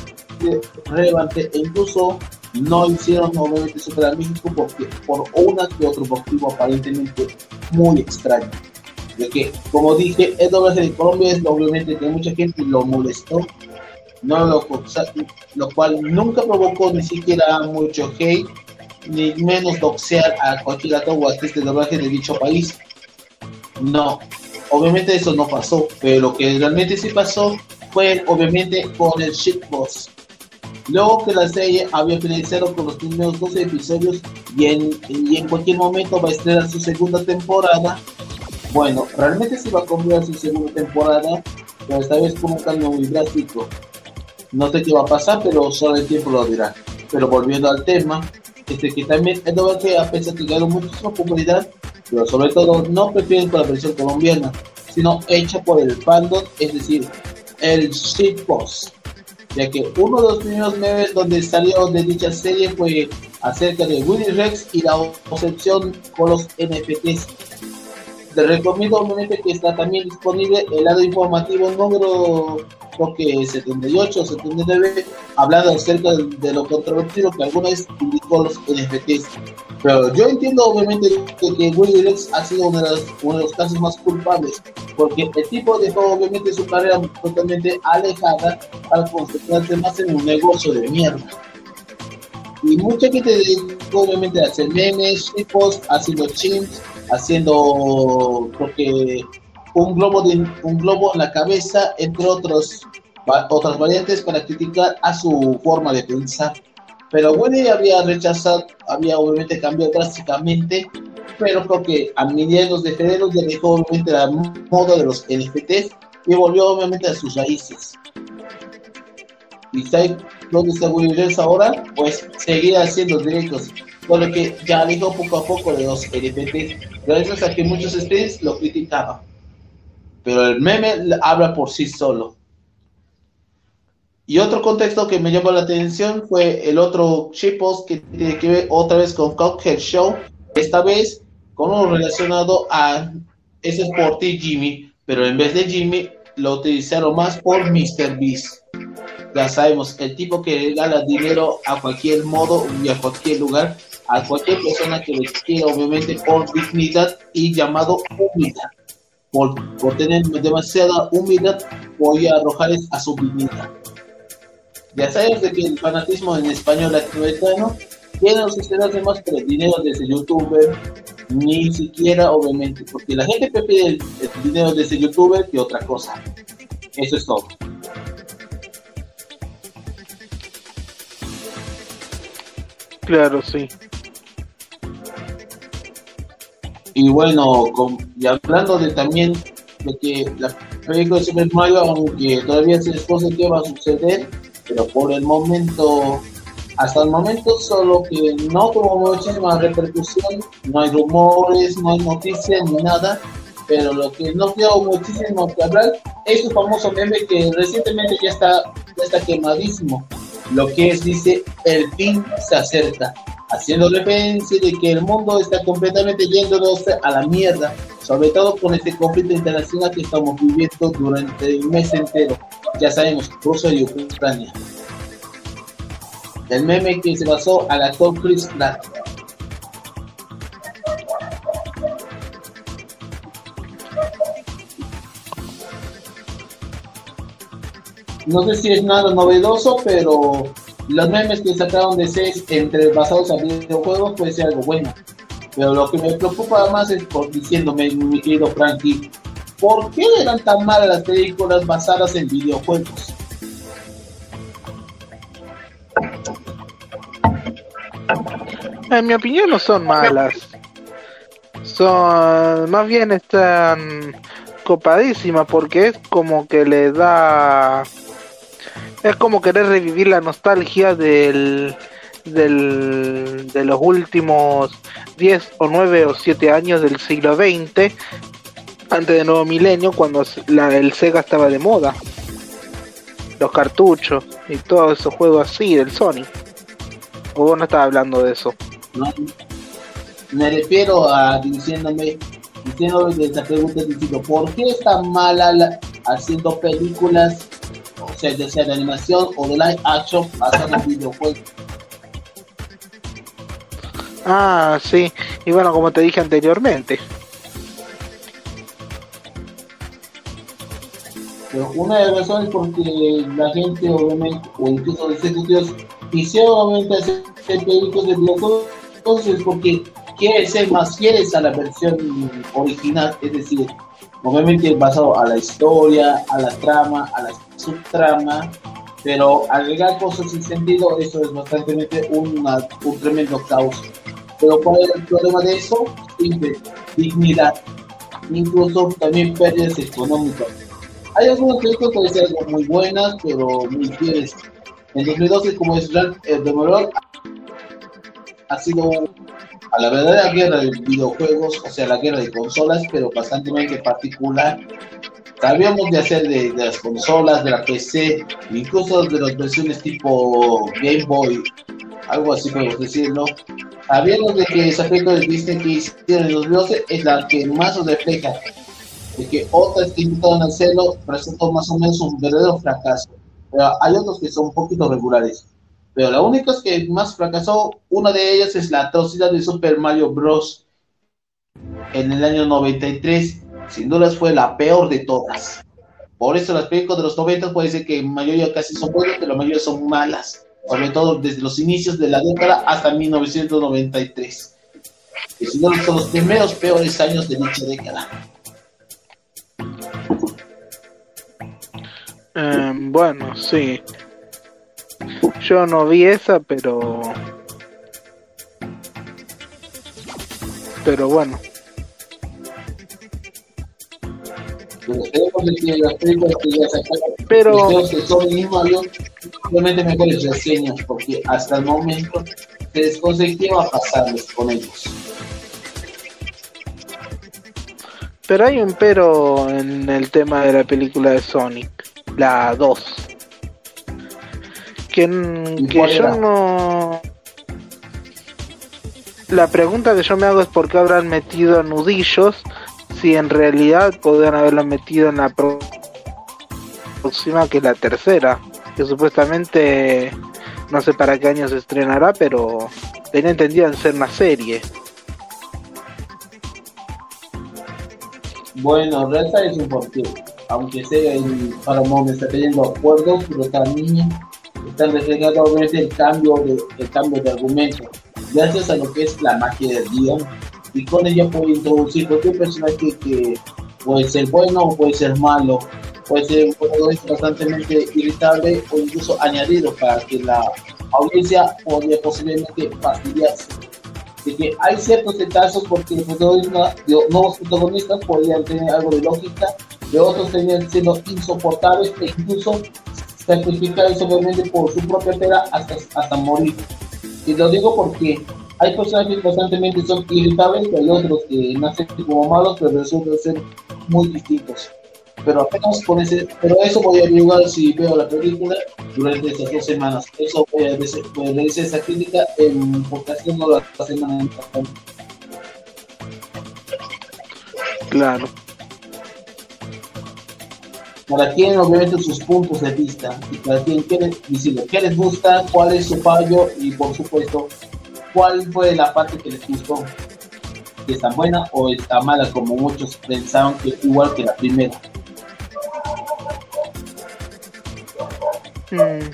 relevante e incluso no hicieron obviamente superar México porque por una que otro motivo aparentemente muy extraño. De que, como dije, el doblaje de Colombia es obviamente que mucha gente lo molestó, no lo, lo cual nunca provocó ni siquiera mucho hate, ni menos doxear a cualquier actor o artista de doblaje de dicho país. No, obviamente eso no pasó, pero lo que realmente sí pasó fue obviamente con el shitpost. Luego que la serie había finalizado con los primeros 12 episodios y en, y en cualquier momento va a estrenar su segunda temporada, bueno, realmente se va a comprar su segunda temporada, pero esta vez con un cambio muy drástico. No sé qué va a pasar, pero solo el tiempo lo dirá. Pero volviendo al tema, este que también es verdad que a pesar de que ganó muchísima popularidad, pero sobre todo no prefieren con la versión colombiana, sino hecha por el fandom, es decir, el shitpost ya que uno de los primeros memes donde salió de dicha serie fue acerca de Willy Rex y la obsesión con los NFTs. Te recomiendo obviamente que está también disponible el lado informativo número creo que 78 o 79 hablando acerca de, de, lo controvertido que alguna vez indicó los NFTs. Pero yo entiendo obviamente que, que Willy Rex ha sido uno de, los, uno de los casos más culpables, porque el tipo dejó obviamente su carrera totalmente alejada para concentrarse más en un negocio de mierda. Y mucha gente dedicó obviamente a hacer memes, tipos, haciendo chimps, haciendo porque un globo de un globo en la cabeza, entre otros otras variantes para criticar a su forma de pensar. Pero Willy había rechazado, había obviamente cambiado drásticamente, pero creo que a mediados de febrero ya dejó obviamente la moda de los NFTs y volvió obviamente a sus raíces. ¿Y sabe dónde está Willy ahora? Pues seguir haciendo directos, por lo que ya alejó poco a poco de los NFTs, gracias a que muchos streams lo criticaban. Pero el meme habla por sí solo. Y otro contexto que me llamó la atención fue el otro shitpost que tiene que ver otra vez con Cuphead Show, esta vez con uno relacionado a ese es por ti Jimmy, pero en vez de Jimmy lo utilizaron más por Mr. Beast. Ya sabemos, el tipo que regala dinero a cualquier modo y a cualquier lugar, a cualquier persona que le quiera, obviamente, por dignidad y llamado humildad. Por, por tener demasiada humildad, voy a arrojarles a su dignidad. Ya sabes de que el fanatismo en español latinoamericano tiene los sistemas más por el dinero de ese youtuber, ni siquiera, obviamente, porque la gente prefiere el, el dinero de ese youtuber que otra cosa. Eso es todo. Claro, sí. Y bueno, con- y hablando de también de que la película Super Mario, aunque todavía se desconoce qué va a suceder, pero por el momento, hasta el momento, solo que no tuvo muchísima repercusión, no hay rumores, no hay noticias ni nada, pero lo que no dio muchísimo que hablar es su famoso meme que recientemente ya está, ya está quemadísimo, lo que es, dice, el fin se acerca haciendo referencia de que el mundo está completamente yéndose a la mierda, sobre todo con este conflicto internacional que estamos viviendo durante el mes entero. Ya sabemos, Rusia y Ucrania. El meme que se basó al actor Chris Pratt. No sé si es nada novedoso, pero los memes que sacaron de seis entre basados en videojuegos puede ser algo bueno. Pero lo que me preocupa más es diciéndome, mi querido Frankie, ¿por qué eran tan malas las películas basadas en videojuegos? En mi opinión no son malas. Son, más bien están copadísimas porque es como que le da, es como querer revivir la nostalgia del, del, de los últimos 10 o 9 o 7 años del siglo XX, antes del nuevo milenio, cuando el Sega estaba de moda. Los cartuchos y todos esos juegos así del Sony. O vos no estabas hablando de eso. ¿no? Me refiero a diciéndome, diciéndome esta pregunta diciendo, ¿por qué es tan mala la- haciendo películas, o sea, ya sea de animación o de live action basadas en videojuegos? Ah, sí. Y bueno, como te dije anteriormente. Pero una de las razones porque la gente, obviamente, o incluso los ejecutivos, quisieron obviamente hacer películas de videojuegos, es porque quiere ser más fieles a la versión original, es decir, obviamente basado a la historia, a la trama, a la subtrama, pero agregar cosas sin sentido, eso es bastante una, un tremendo caos. Pero ¿cuál es el problema de eso? Simple, dignidad, incluso también pérdidas económicas. Hay algunas películas que algo muy buenas, pero muy fieles. En 2012, como es Red eh, Demoler, ha sido a la verdadera guerra de videojuegos, o sea, la guerra de consolas, pero bastante particular. Sabíamos de hacer de, las consolas, de la PC, incluso de las versiones tipo Game Boy, algo así podemos decirlo. Sabíamos de que esa película de Disney que hicieron en 2012 es la que más nos refleja de que otras que intentaron hacerlo presentó más o menos un verdadero fracaso. Pero hay otros que son un poquito regulares. Pero la única que más fracasó, una de ellas es la atrocidad de Super Mario Bros. en el año 93. Sin dudas fue la peor de todas. Por eso las películas de los 90 puede ser que en mayoría casi son buenas, pero la mayoría son malas. Sobre todo desde los inicios de la década hasta 1993. Y sin duda son los primeros peores años de dicha década. Eh, bueno, sí. Yo no vi esa, pero. Pero bueno. Pero- creo que son el mismo avión, simplemente mejores reseñas, porque hasta el momento se desconoce qué va a pasarles con ellos. Pero hay un pero en el tema de la película de Sonic, la 2. Que, que yo era? no. La pregunta que yo me hago es por qué habrán metido nudillos si en realidad podrían haberlo metido en la próxima, que la tercera. que supuestamente no sé para qué año se estrenará, pero tenía entendido en ser una serie. Bueno, Reza es un porqué. Aunque sea el Paramount está teniendo acuerdos, pero también están reflejando obviamente el cambio de, el cambio de argumento. Gracias a lo que es la magia del guion. Y con ella puede introducir cualquier personaje que puede ser bueno o puede ser malo. Puede ser un protagonista bastante irritable o incluso añadido para que la audiencia podría posiblemente fastidiarse de que hay ciertos casos porque los nuevos protagonistas podrían tener algo de lógica, de otros tenían siendo insoportables e incluso sacrificados obviamente por su propia pera hasta, hasta morir. Y lo digo porque hay personajes que constantemente son irritables y hay otros que nacen como malos pero resultan ser muy distintos pero apenas con ese, pero eso voy a averiguar si veo la película durante estas dos semanas. Eso voy a decir, a esa crítica en ocasión no la semana en Claro. Para quien obviamente sus puntos de vista y para quien quiere decirlo, qué les gusta, cuál es su fallo y por supuesto cuál fue la parte que les gustó, si está buena o está mala como muchos pensaron que igual que la primera. Mm.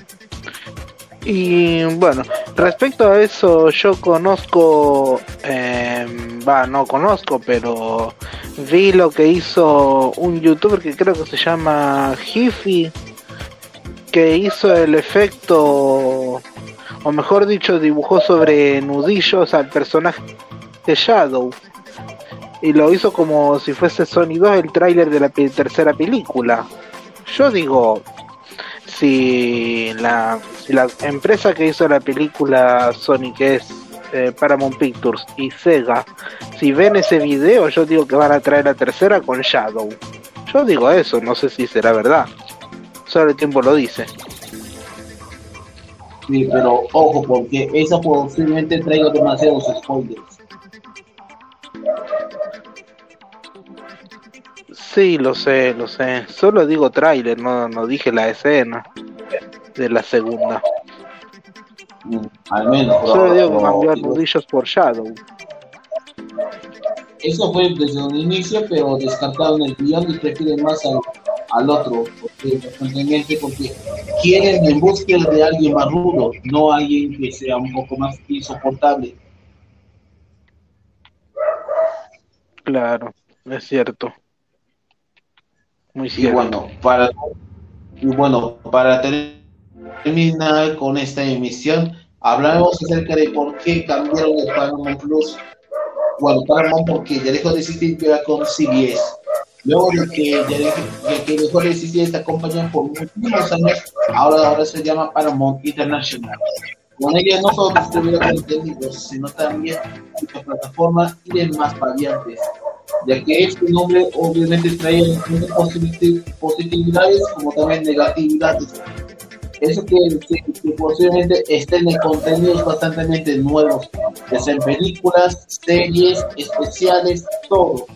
Y bueno, respecto a eso, yo conozco, em, va, no conozco, pero vi lo que hizo un youtuber que creo que se llama Hifi, que hizo el efecto, o mejor dicho, dibujó sobre nudillos al personaje de Shadow. Y lo hizo como si fuese Sony 2 el tráiler de la tercera película. Yo digo, si la, la empresa que hizo la película Sonic es eh, Paramount Pictures y Sega, si ven ese video, yo digo que van a traer la tercera con Shadow. Yo digo eso, no sé si será verdad. Solo el tiempo lo dice. Sí, pero ojo, porque esa posiblemente traiga demasiados spoilers. Sí, lo sé, lo sé. Solo digo tráiler, no, no dije la escena de la segunda. Mm, al menos. Solo digo que cambiar nudillos por Shadow. Eso fue desde un inicio, pero descartaron el guion y prefieren más al, al otro, porque, porque quieren en búsqueda de alguien más rudo, no alguien que sea un poco más insoportable. Claro, es cierto. Muy Y bueno, para, y bueno, para terminar con esta emisión, hablamos acerca de por qué cambiaron de Paramount Plus. Bueno, Paramount porque ya dejó de existir que era con CBS. Luego de que, dejó, de que dejó de existir esta compañía por muchísimos años, ahora, ahora se llama Paramount International. Con ella no solo distribuye contenidos, sino también su plataforma y demás variantes ya que este nombre obviamente trae positividades como también negatividades. Eso quiere decir que posiblemente estén en contenidos bastante nuevos, sean películas, series, especiales, todo.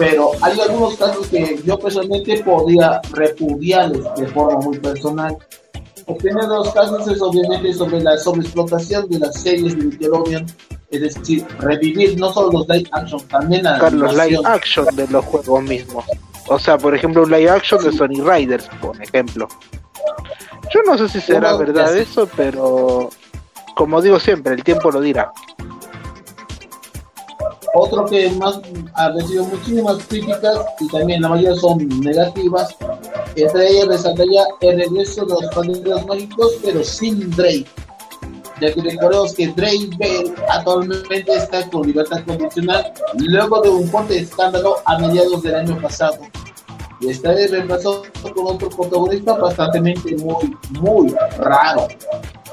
Pero hay algunos casos que yo personalmente podría repudiarles de forma muy personal. El primero de los casos es obviamente sobre la sobreexplotación de las series de Nickelodeon es decir, revivir no solo los live action, también la los live action de los juegos mismos. O sea, por ejemplo, un live action de Sonic Riders, por ejemplo. Yo no sé si será verdad eso, pero como digo siempre, el tiempo lo dirá. Otro que más ha recibido muchísimas críticas y también la mayoría son negativas, entre ellas resaltaría el regreso de los padrinos mágicos, pero sin Drake ya que recordemos que Drake Bell actualmente está con libertad condicional luego de un fuerte escándalo a mediados del año pasado. Y esta vez reemplazó con otro protagonista bastante muy, muy raro.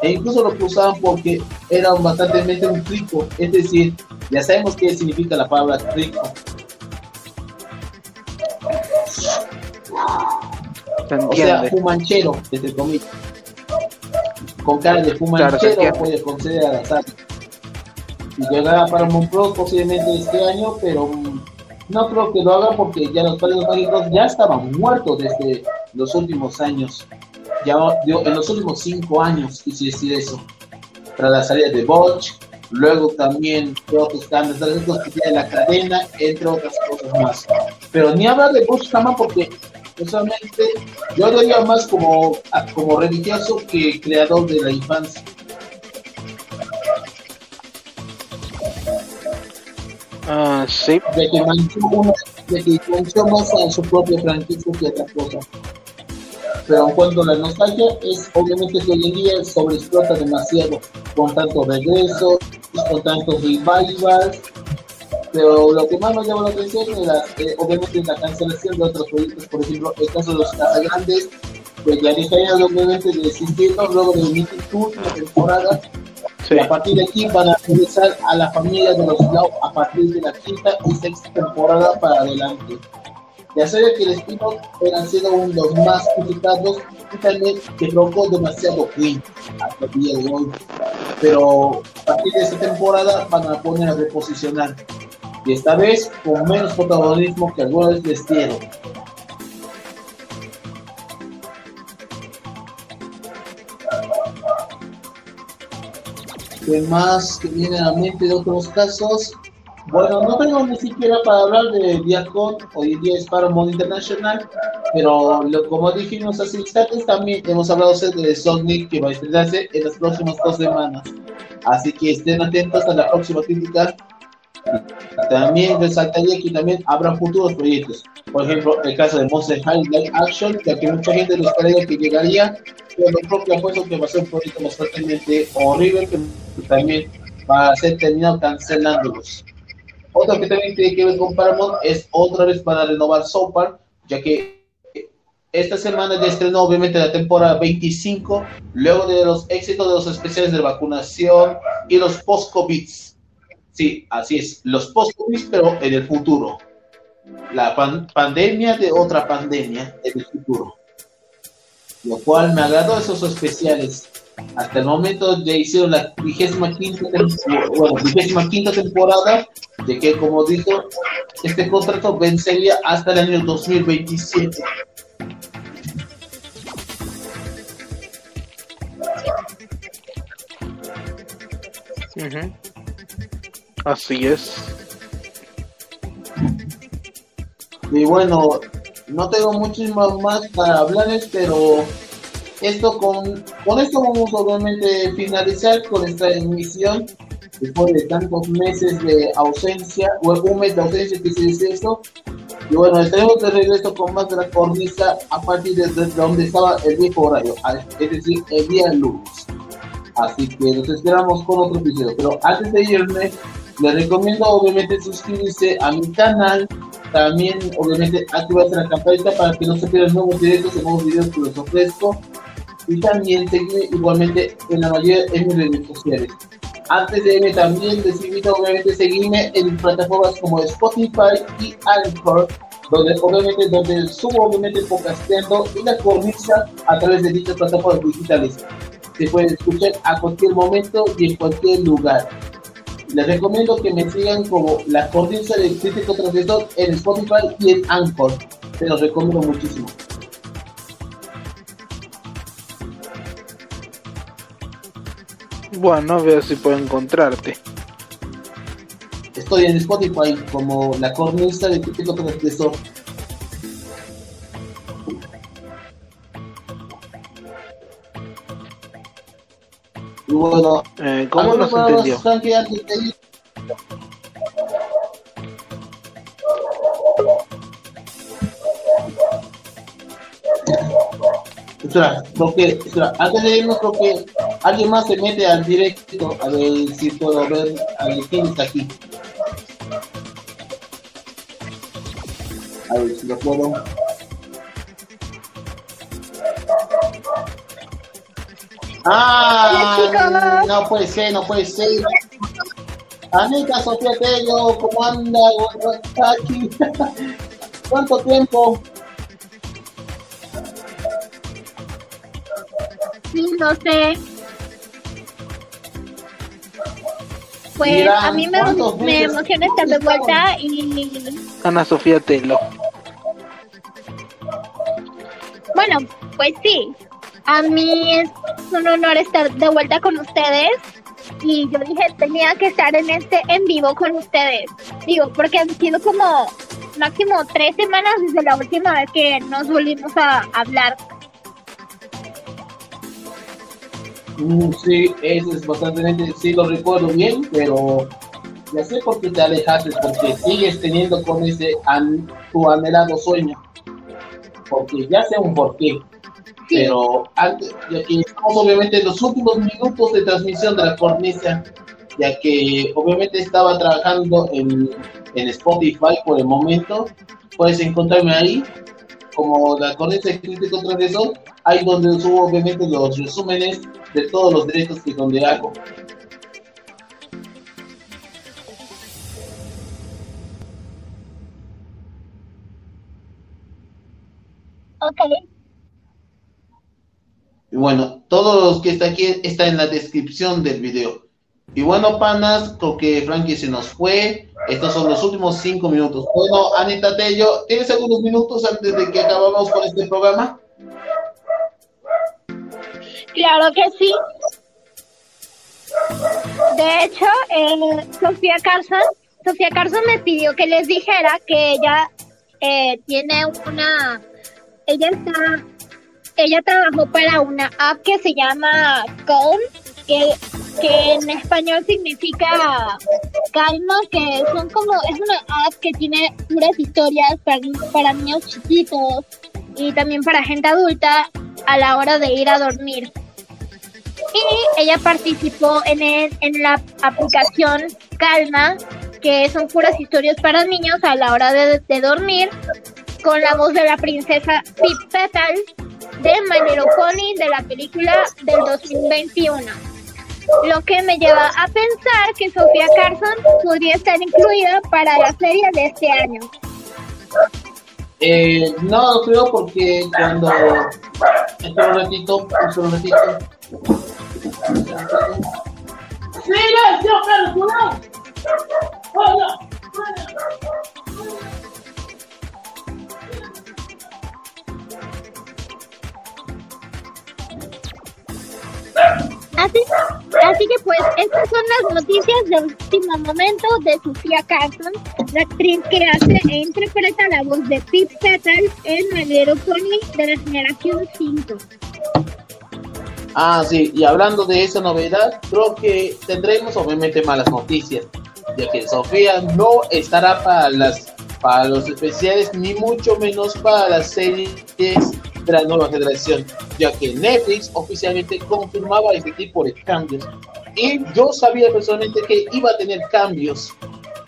E incluso lo usaban porque era bastante un es decir, ya sabemos qué significa la palabra rico. O sea, un manchero, entre comillas con cara de fumanchero puede conceder a la sala. Y llegará para Monpro posiblemente este año, pero mm, no creo que lo haga porque ya los padres mágicos ya estaban muertos desde los últimos años. Ya dio en los últimos cinco años, quise decir eso, tras la salida de Bosch, luego también de otros cambios tiene la cadena, entre otras cosas más. Pero ni hablar de Bosch jamás porque personalmente yo lo diría más como, como religioso que creador de la infancia. Ah, sí. De que manchó, uno, de que más a su propia franquicia que otra cosa. Pero en cuanto a la nostalgia, es obviamente que hoy en día sobreexplota demasiado, con tantos regresos, con tantos revivals. Pero lo que más me llama la atención es la, eh, obviamente la cancelación de otros proyectos, por ejemplo, el caso de los Casagrandes, pues ya dejarían obviamente de luego de su última temporada a partir de aquí van a regresar a la familia de los Lau a partir de la quinta y sexta temporada para adelante. Ya sabía que el spin-off han sido uno de los más criticados y también que provocó demasiado cringe hasta el día de hoy. Pero a partir de esta temporada van a poner a reposicionar. Y esta vez con menos protagonismo que alguna vez les dieron. ¿Qué más que viene a la mente de otros casos? Bueno, no tengo ni siquiera para hablar de Viacom, hoy en día es Paramount International, pero lo, como dijimos hace instantes, también hemos hablado de Sonic que va a estrenarse en las próximas dos semanas. Así que estén atentos a la próxima crítica. También resaltaría que también habrá futuros proyectos. Por ejemplo, el caso de Monster High Live Action, ya que mucha gente nos creía que llegaría, pero lo propio apuesto que va a ser un proyecto fuertemente horrible, que también va a ser terminado cancelándolos. Otro que también tiene que ver con Paramount es otra vez para renovar Sopar, ya que esta semana ya estrenó obviamente la temporada 25, luego de los éxitos de los especiales de vacunación y los post-COVID. Sí, así es, los post-COVID, pero en el futuro. La pan- pandemia de otra pandemia en el futuro. Lo cual me agradó esos especiales. Hasta el momento ya hicieron la vigésima quinta, bueno, vigésima quinta temporada, de que como dijo, este contrato vencería hasta el año 2027. Ujú. Así es. Y bueno, no tengo muchísimo más para hablarles, pero esto con, con esto vamos obviamente a finalizar con esta emisión después de tantos meses de ausencia, o un mes de ausencia que se dice esto. Y bueno, estaremos de regreso con más de la cornisa a partir de desde donde estaba el viejo horario, es decir, el día lunes. Así que nos esperamos con otro episodio. Pero antes de irme, les recomiendo obviamente suscribirse a mi canal. También obviamente activarse la campanita para que no se pierdan nuevos directos y nuevos videos que les ofrezco. Y también seguirme igualmente en la mayoría de mis redes sociales. Antes de también les invito obviamente a seguirme en plataformas como Spotify y Anchor, donde obviamente donde subo obviamente podcasteando y la cornisa a través de dichas plataformas digitales. Se puede escuchar a cualquier momento y en cualquier lugar. Les recomiendo que me sigan como la cornisa de crítico transgresor en Spotify y en Anchor. Se los recomiendo muchísimo. Bueno, a ver si puedo encontrarte. Estoy en Spotify como la cornisa de crítico transgresor. Y bueno, Eh, ¿Cómo ¿alguna no se palabra más, entendió? Creo que, espera, antes de irnos, creo que alguien más se mete al directo a ver si puedo ver a ver quién está aquí. A ver si lo puedo. Ah, no puede ser, no puede ser. Anita Sofía Tello, ¿cómo anda? ¿Cuánto tiempo? Sí, no sé. Pues Mira, a mí me, ¿cuántos me emociona estar de vuelta y Ana Sofía Telo. bueno, pues sí. a mí es un honor estar de vuelta con ustedes y yo dije tenía que estar en este en vivo con ustedes. Digo, porque han sido como máximo tres semanas desde la última vez que nos volvimos a hablar. Mm, Sí, eso es bastante, sí lo recuerdo bien, pero ya sé por qué te alejaste, porque sigues teniendo con ese an- tu anhelado sueño. Porque ya sé un porqué. Pero antes, ya que estamos obviamente en los últimos minutos de transmisión de la cornisa, ya que obviamente estaba trabajando en, en Spotify por el momento, puedes encontrarme ahí como la cornisa de crítico transgresor, ahí donde subo obviamente los resúmenes de todos los directos que donde hago. Ok. Y bueno, todos los que está aquí está en la descripción del video. Y bueno, panas, creo que Frankie se nos fue. Estos son los últimos cinco minutos. Bueno, Anita Tello, ¿tienes algunos minutos antes de que acabamos con este programa? Claro que sí. De hecho, eh, Sofía Carson, Sofía Carson me pidió que les dijera que ella eh, tiene una, ella está, ella trabajó para una app que se llama Calm, que, que en español significa calma, que son como, es una app que tiene puras historias para, para niños chiquitos y también para gente adulta a la hora de ir a dormir. Y ella participó en, en la aplicación Calma, que son puras historias para niños a la hora de, de dormir, con la voz de la princesa Pip Petal de Little Pony de la película del 2021. Lo que me lleva a pensar que Sofía Carson podría estar incluida para la serie de este año. Eh, no lo creo porque cuando... Espera un ratito, espera un ratito. ¡Silencio, personal! ¡Hola! Así, así que pues estas son las noticias de último momento de Sofía Carson, la actriz que hace e interpreta la voz de Pip Petal en Little Pony de la generación 5. Ah, sí, y hablando de esa novedad, creo que tendremos obviamente malas noticias, ya que Sofía no estará para las para los especiales ni mucho menos para las series de la nueva generación, ya que Netflix oficialmente confirmaba este tipo de cambios. Y yo sabía personalmente que iba a tener cambios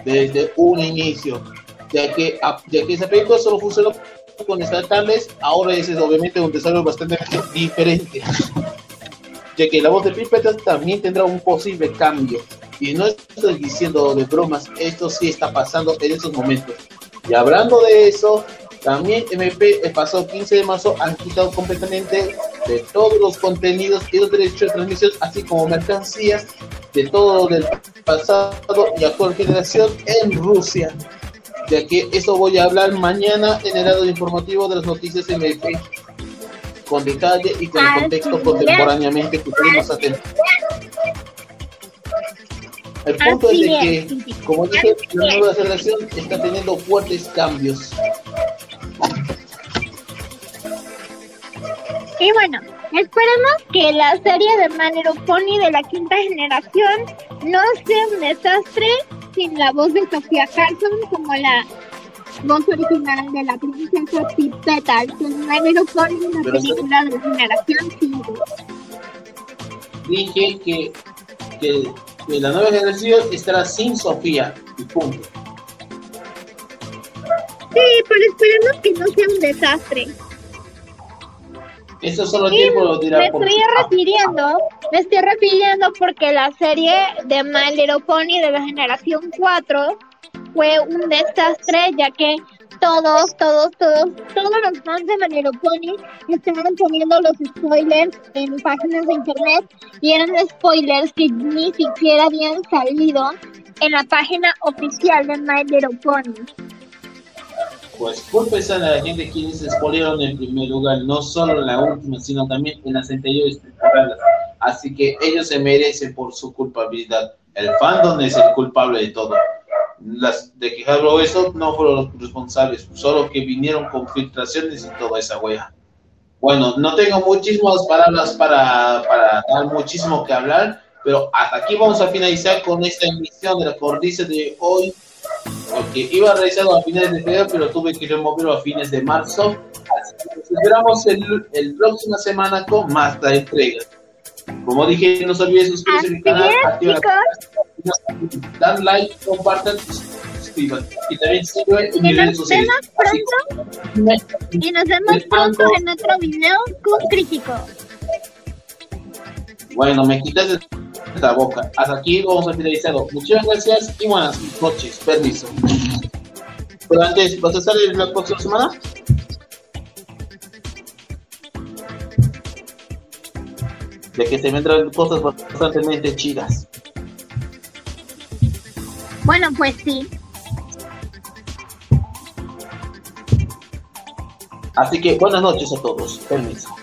desde un inicio, ya que, ya que esa película solo funcionó con Star Timeless, ahora ese es obviamente un desarrollo bastante diferente ya que la voz de Pipetas también tendrá un posible cambio. Y no estoy diciendo de bromas, esto sí está pasando en estos momentos. Y hablando de eso, también MP el pasado 15 de marzo han quitado completamente de todos los contenidos y los derechos de transmisión, así como mercancías de todo del pasado y actual generación en Rusia. Ya que eso voy a hablar mañana en el lado informativo de las noticias MP con detalle y con el contexto contemporáneamente que tenemos atentos. El punto es de que, como dije, la nueva generación está teniendo fuertes cambios. Y bueno, esperemos que la serie de Little Pony de la quinta generación no sea un desastre sin la voz de Sofía Carson como la voz original de la princesa Pip Petal en My Little Pony Pero sí. película de la generación 5. Dije que, que, que la nueva generación estará sin Sofía. Y punto. Sí, pero esperemos que no sea un desastre. Eso solo tiempo lo dirá me por estoy refiriendo, me estoy refiriendo porque la serie de My Little Pony de la generación 4 fue un desastre ya que todos, todos, todos, todos los fans de My Little Pony estaban poniendo los spoilers en páginas de internet y eran spoilers que ni siquiera habían salido en la página oficial de My Little Pony. Pues culpes a la gente quienes se expolieron en primer lugar, no solo en la última, sino también en las anteriores temporadas. Así que ellos se merecen por su culpabilidad. El fandom es el culpable de todo. Las de que eso no fueron los responsables, solo que vinieron con filtraciones y toda esa wea. Bueno, no tengo muchísimas palabras para, para dar muchísimo que hablar, pero hasta aquí vamos a finalizar con esta emisión de la cordice de hoy, porque iba a realizarlo a finales de febrero, pero tuve que removerlo a fines de marzo. Así que nos esperamos el, el próxima semana con más la entrega. Como dije, no se olviden suscribirse a mi canal, activen la campanita, dan like, compartan, suscriban. Y también sigan en mis redes nos sociales. vemos pronto. Y nos vemos pronto en otro video con crítico. Bueno, me quitas de la boca. Hasta aquí vamos a finalizar. Muchas gracias y buenas noches. Permiso. Pero antes, ¿vas a estar la próxima semana? De que se vendrán cosas bastante chidas. Bueno, pues sí. Así que buenas noches a todos. Permiso.